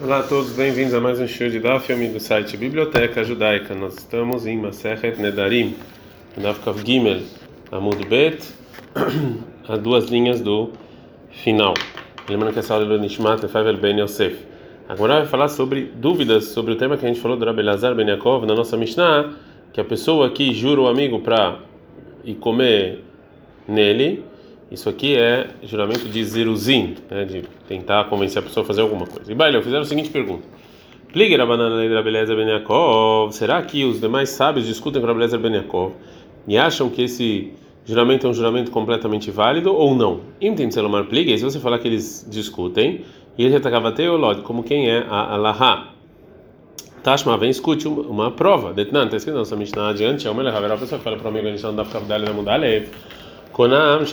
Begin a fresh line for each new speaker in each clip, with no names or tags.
Olá a todos, bem-vindos a mais um show de Daf, filme do site Biblioteca Judaica. Nós estamos em Masechet Nedarim, Daf Kav Gimel, Amud Bet, a duas linhas do final. Lembrando que essa aula é do Nishmat Efevel Ben Yosef. Agora vai falar sobre dúvidas sobre o tema que a gente falou do Rabbi Lazar Ben Yaakov na nossa Mishnah, que a pessoa que jura o amigo para ir comer nele, isso aqui é juramento de zeruzin, né, de tentar convencer a pessoa a fazer alguma coisa. E Baileu fizeram a seguinte pergunta: Pligue a banana da beleza Ben Yaakov. Será que os demais sábios discutem com a beleza Ben Yaakov e acham que esse juramento é um juramento completamente válido ou não? Entende Selomar Pligue? Se você falar que eles discutem, e ele atacava Teolod, como quem é a Alaha. Tashma, vem escute uma, prova. Detnan, está escrito na nossa Mishnah adiante, é uma a pessoa fala para o amigo, a gente não dá para ficar na Mudalev. Konam.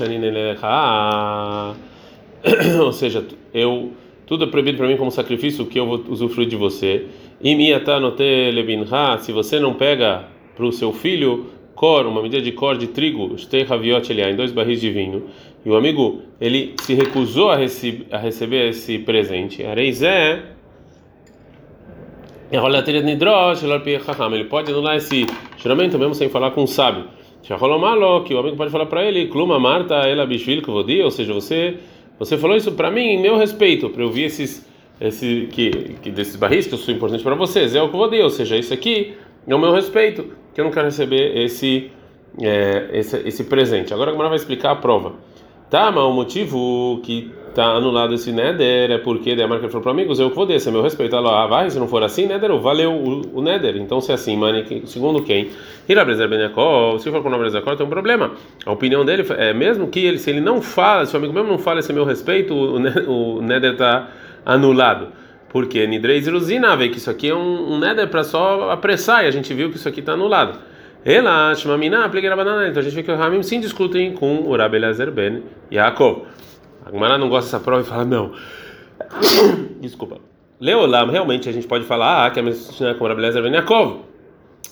Ou seja, eu tudo é proibido para mim como sacrifício que eu vou usufruir de você. Se você não pega para o seu filho cor, uma medida de cor de trigo, em dois barris de vinho, e o amigo ele se recusou a, rece a receber esse presente. Areizé ele pode anular esse juramento mesmo sem falar com o sábio. Shacholomalo, que o amigo pode falar para ele, Kluma Marta, ela bishvil que ou seja, você você falou isso para mim em meu respeito, para eu ver esses esse que, que desses barris que eu sou importante para vocês, é o vou ou seja, isso aqui é o meu respeito, que eu não quero receber esse é, esse, esse presente. Agora a Gamara vai explicar a prova. Tá, mas o motivo que tá anulado esse Neder é porque a marca falou para amigos, eu que vou esse é meu respeito. Ela, ah, vai, se não for assim, Neder, valeu o, o Neder. Então, se é assim, mani, segundo quem? Irabrezer Benekov, se for com o nome tem um problema. A opinião dele é mesmo que ele, se ele não fala, se o amigo mesmo não fala esse meu respeito, o, o Neder está anulado. Porque Nidrei Zeruzina, que isso aqui é um, um Neder para só apressar, e a gente viu que isso aqui está anulado. Ela, Shmamina, aplica banana. Então a gente vê que o Ramim sim discutem com o Rabi Eliezer Ben Yaakov. A Gemara não gosta dessa prova e fala, não. Desculpa. Leolam, realmente a gente pode falar ah, que é a com o Rabi Eliezer Ben Yaakov.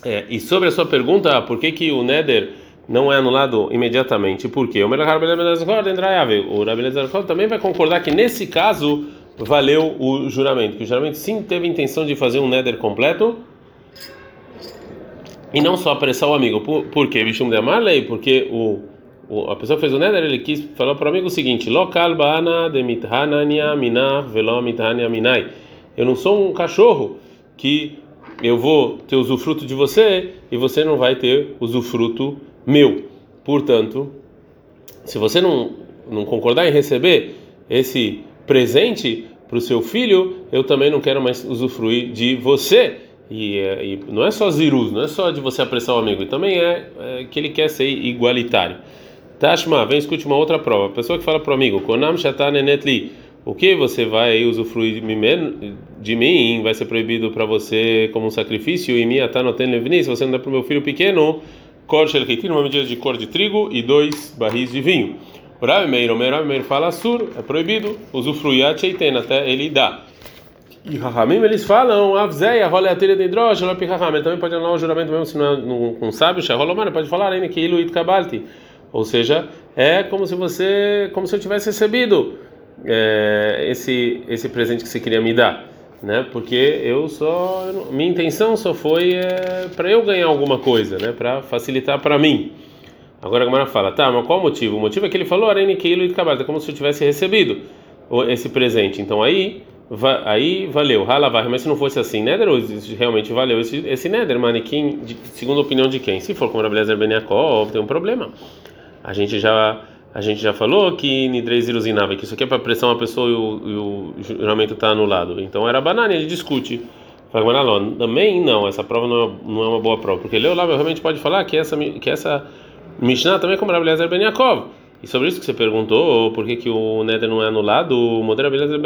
É, e sobre a sua pergunta, por que, que o Neder não é anulado imediatamente? Por quê? O Rabi Eliezer também vai concordar que nesse caso valeu o juramento. Que o juramento sim teve intenção de fazer um Neder completo e não só apressar o amigo. Por, por quê? Bishum de Amarley? Porque o, a pessoa que fez o Neder, ele quis falar para o amigo o seguinte: Lokal baana de mithanania minah velo mithania minai. Eu não sou um cachorro que eu vou ter usufruto de você e você não vai ter usufruto meu. Portanto, se você não, não concordar em receber esse presente para o seu filho, eu também não quero mais usufruir de você. E, é, e, não é só zirus, não é só de você apressar o amigo, também é, é que ele quer ser igualitário. Tashma, vem escute uma outra prova. A pessoa que fala para o amigo, Konam o que você vai usufruir de mim vai ser proibido para você como um sacrifício, e minha Tanoten Levni, se você não der para o meu filho pequeno, Kor Shelkitin, uma medida de cor de trigo e dois barris de vinho. O Rabi Meir, o Rabi Meir fala sur, é proibido usufruir a Cheiten, até ele dá. E Rahamim eles falam, Avzeia, rola a telha de hidrogênio, Ele também pode anular o juramento mesmo se não é com sábio, Shaholomar, pode falar ainda que Iluit Kabalti. Ou seja, é como se você, como se eu tivesse recebido é, esse esse presente que você queria me dar, né? Porque eu só minha intenção só foi é, para eu ganhar alguma coisa, né? Para facilitar para mim. Agora a Gamara fala, tá, mas qual o motivo? O motivo é que ele falou Arene Keilu e é como se eu tivesse recebido esse presente. Então aí aí valeu, halavar, mas se não fosse assim, Neder, realmente valeu esse, esse Neder, manequim, segundo a opinião de quem? Se for como Rabelezer Beniakov, tem um problema. A gente já a gente já falou que Nidrei ilusinava, que isso aqui é para pressão uma pessoa e o, e o juramento está anulado. Então era banana, ele discute. Também não, essa prova não é, não é uma boa prova, porque Leo lá realmente pode falar que essa, que essa Mishnah também é como Rabelezer Beniakov. E sobre isso que você perguntou, por que, que o Neder não é anulado, o Modera Beleza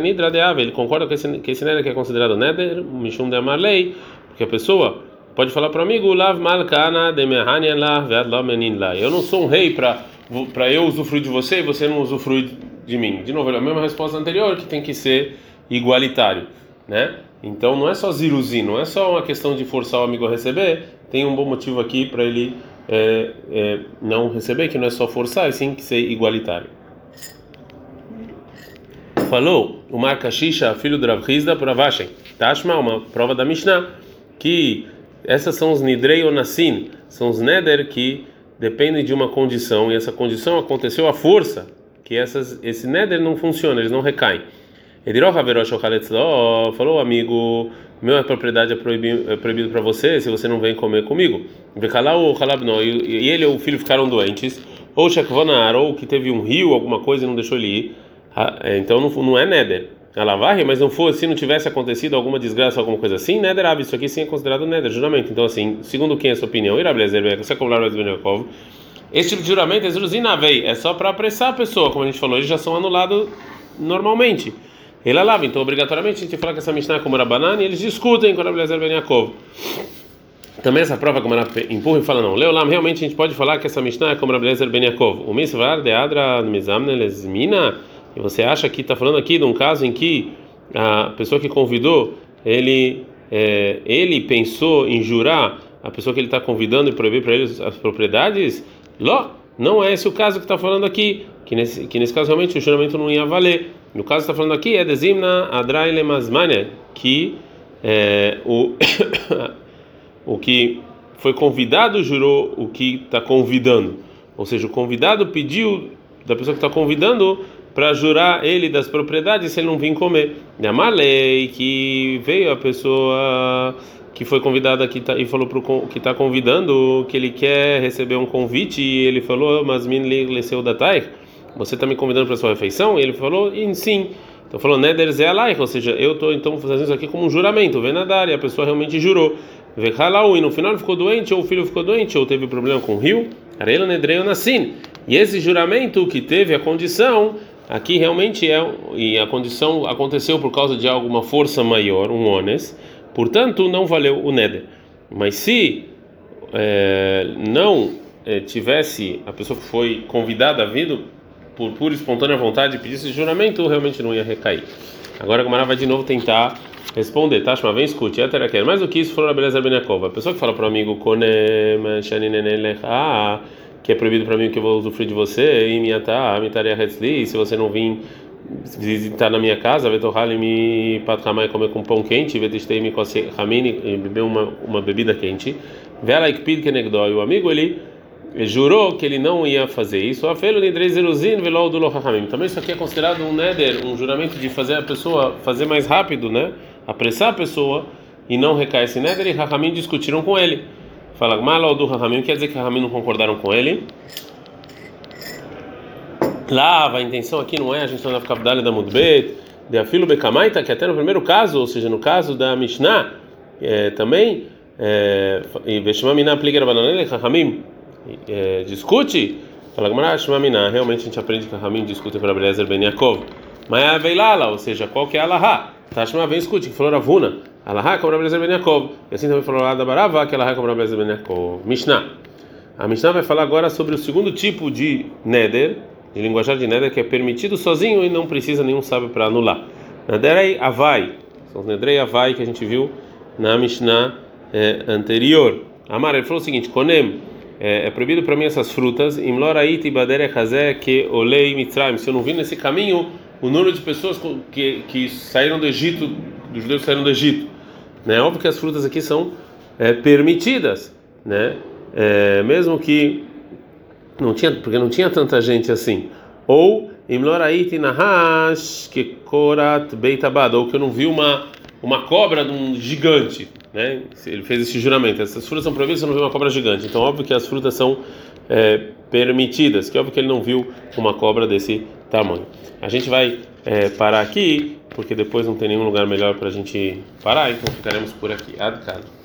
Nidra de Ave, ele concorda com esse, que esse Neder que é considerado Neder, Mishum de Amarlei, porque a pessoa pode falar para o amigo, Lav Malkana de Mehanian La, Vead La Menin La. Eu não sou um rei para para eu usufruir de você e você não usufruir de mim. De novo, é a mesma resposta anterior que tem que ser igualitário, né? Então não é só ziruzin, não é só uma questão de forçar o amigo a receber, tem um bom motivo aqui para ele é, é, não receber, que não é só forçar, e sim que ser igualitário. falou o Mar Kashisha, filho do Rav Hizda, por Avashem. Tashma, uma prova da Mishnah, que essas são os Nidrei Onassin, são os Neder que dependem de uma condição, e essa condição aconteceu à força, que essas, esse Neder não funciona, eles não recaem. Ediró Haverosh falou, amigo, minha propriedade é proibido, é proibido para você se você não vem comer comigo. Vekalau Halabno, e ele e o filho ficaram doentes, ou Shekvonar, ou que teve um rio, alguma coisa e não deixou ele ir. É, então não, não é Neder. Alavarre, mas não fosse, se não tivesse acontecido alguma desgraça, alguma coisa assim, Neder Ab, isso aqui sim é considerado Neder, juramento. Então, assim, segundo quem é a sua opinião? Irablezer. Esse tipo de juramento é Zuruzinavei, é só para apressar a pessoa, como a gente falou, eles já são anulados normalmente. Ele alava, então obrigatoriamente a gente fala que essa Mishnah é como Rabanan e eles discutem com Rablezer Ben Yaakov. Também essa prova como empurra e fala não. Leolam, realmente a gente pode falar que essa Mishnah é como Rablezer Ben Yaakov. O Misvar de Adra Mizamne Lesmina. E você acha que está falando aqui de um caso em que a pessoa que convidou, ele, é, ele pensou em jurar a pessoa que ele está convidando e proibir para ele as propriedades? Ló, não é esse o caso que está falando aqui. Que nesse, que nesse caso realmente o juramento não ia valer. No caso está falando aqui é desimna adraile masmania, que é, o, o que foi convidado jurou o que está convidando. Ou seja, o convidado pediu da pessoa que está convidando para jurar ele das propriedades se ele não vir comer. Yamalei, que veio a pessoa que foi convidada aqui tá, e falou para o que está convidando que ele quer receber um convite e ele falou, mas min leceu datai você está me convidando para sua refeição? E ele falou, sim. Então falou, Neder Zé ou seja, eu estou então fazendo isso aqui como um juramento, venadar, e a pessoa realmente jurou. Vechalau, e no final ficou doente, ou o filho ficou doente, ou teve problema com o rio. Arela Nedreu Nassim. E esse juramento que teve a condição, aqui realmente é, e a condição aconteceu por causa de alguma força maior, um ones, portanto não valeu o Neder. Mas se é, não é, tivesse a pessoa que foi convidada a vir por pura e espontânea vontade pedisse juramento, realmente não ia recair. Agora a Gomara vai de novo tentar responder, tá? Vem escute, mais do que isso falou a beleza Benekova. A pessoa que fala para o amigo que é proibido para mim que eu vou usufruir de você, e minha tá, se você não vir visitar na minha casa, me patramai comer com pão quente, vetestei me ramini beber uma uma bebida quente. Vela ikpid kenegdoi, o amigo ele jurou que ele não ia fazer isso. Também isso aqui é considerado um neder, um juramento de fazer a pessoa fazer mais rápido, né? Apressar a pessoa e não recair esse neder. E Rahamim discutiram com ele. Fala, mal do Rahamim quer dizer que Rahamim não concordaram com ele. Lá, a intenção aqui não é a gente não ficar da Mudbet, de Afilo Bekamaita, que até no primeiro caso, ou seja, no caso da Mishnah, é, também, e Veshmamina Pliger Bananele, Rahamim é, discute, fala Gmarashmamina, realmente a gente aprende que Ramin discute para Abelezer Ben Yaakov. É Veilala, ou seja, qual que é a Alaha? Tashma vem escute, que falou Ravuna. Alaha como Abelezer Ben Yaakov. E assim também falou da Barava, que Alaha como Abelezer Ben Yaakov. Mishnah. A Mishnah vai falar agora sobre o segundo tipo de Neder, de linguajar de Neder, que é permitido sozinho e não precisa nenhum sábio para anular. Nederei Avai. São os Nedrei Avai que a gente viu na Mishnah é, anterior. Amar, ele falou o seguinte: Konem é, é proibido para mim essas frutas. que olei. Se eu não vi nesse caminho o número de pessoas que, que saíram do Egito, dos judeus que saíram do Egito, né? Óbvio que as frutas aqui são é, permitidas, né? É, mesmo que não tinha, porque não tinha tanta gente assim. Ou imloraiti nahash que korat beitabad, ou que eu não vi uma uma cobra de um gigante, né? Ele fez esse juramento. Essas frutas são proibidas, você não viu uma cobra gigante. Então, óbvio que as frutas são é, permitidas, que óbvio que ele não viu uma cobra desse tamanho. A gente vai é, parar aqui, porque depois não tem nenhum lugar melhor para a gente parar, então ficaremos por aqui. Adcado.